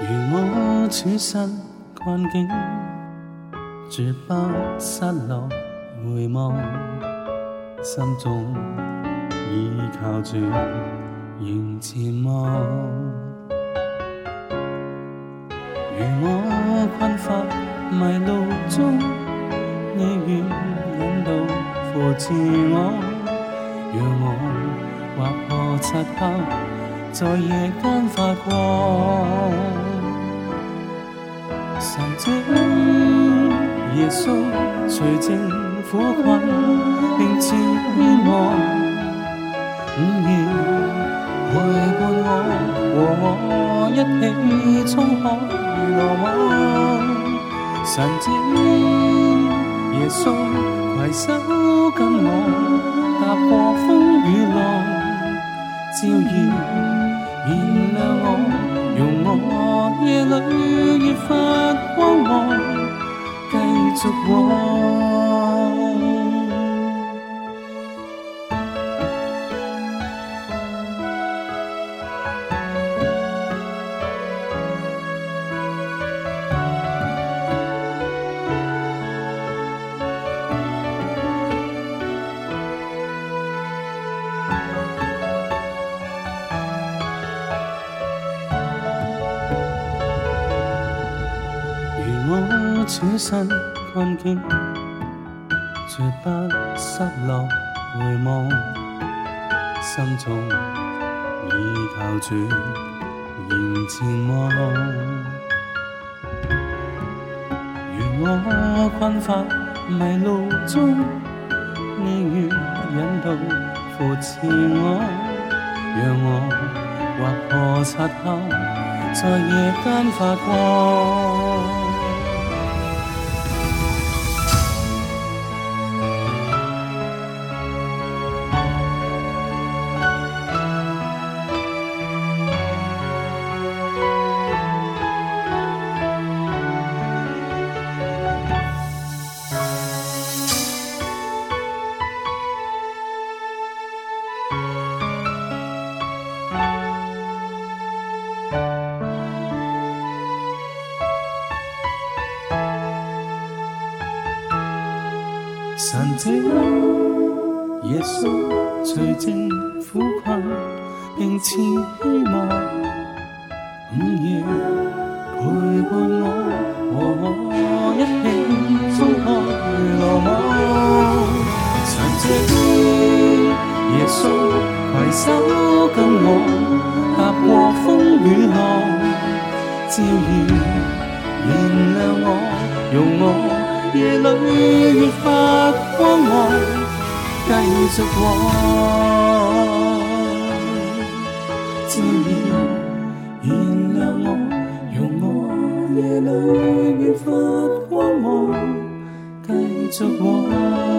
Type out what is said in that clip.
如我处身困境，绝不失落，回望，心中依靠住仍前望。如我困乏迷路中，你愿引到扶持我，让我划破漆黑。在夜间发光。神只夜中，随著火滚，迎接希望。午夜陪伴我，和我一起冲海网。神只夜中，携手跟我，踏破风与浪，照耀。越发光芒，继续往。我转身看见，绝不失落回望，心中已靠住仍前望。如我困乏迷路中，你愿引路扶持我，让我划破漆黑，在夜间发光。神借耶稣，除尽苦困，并赐希望。午夜陪伴我，和我一起冲破罗摩。神借耶稣，携手跟我踏过风与浪，照耀燃亮我，用我。夜里越发光续繼續我。原谅我，容我夜里越发光芒，继续我。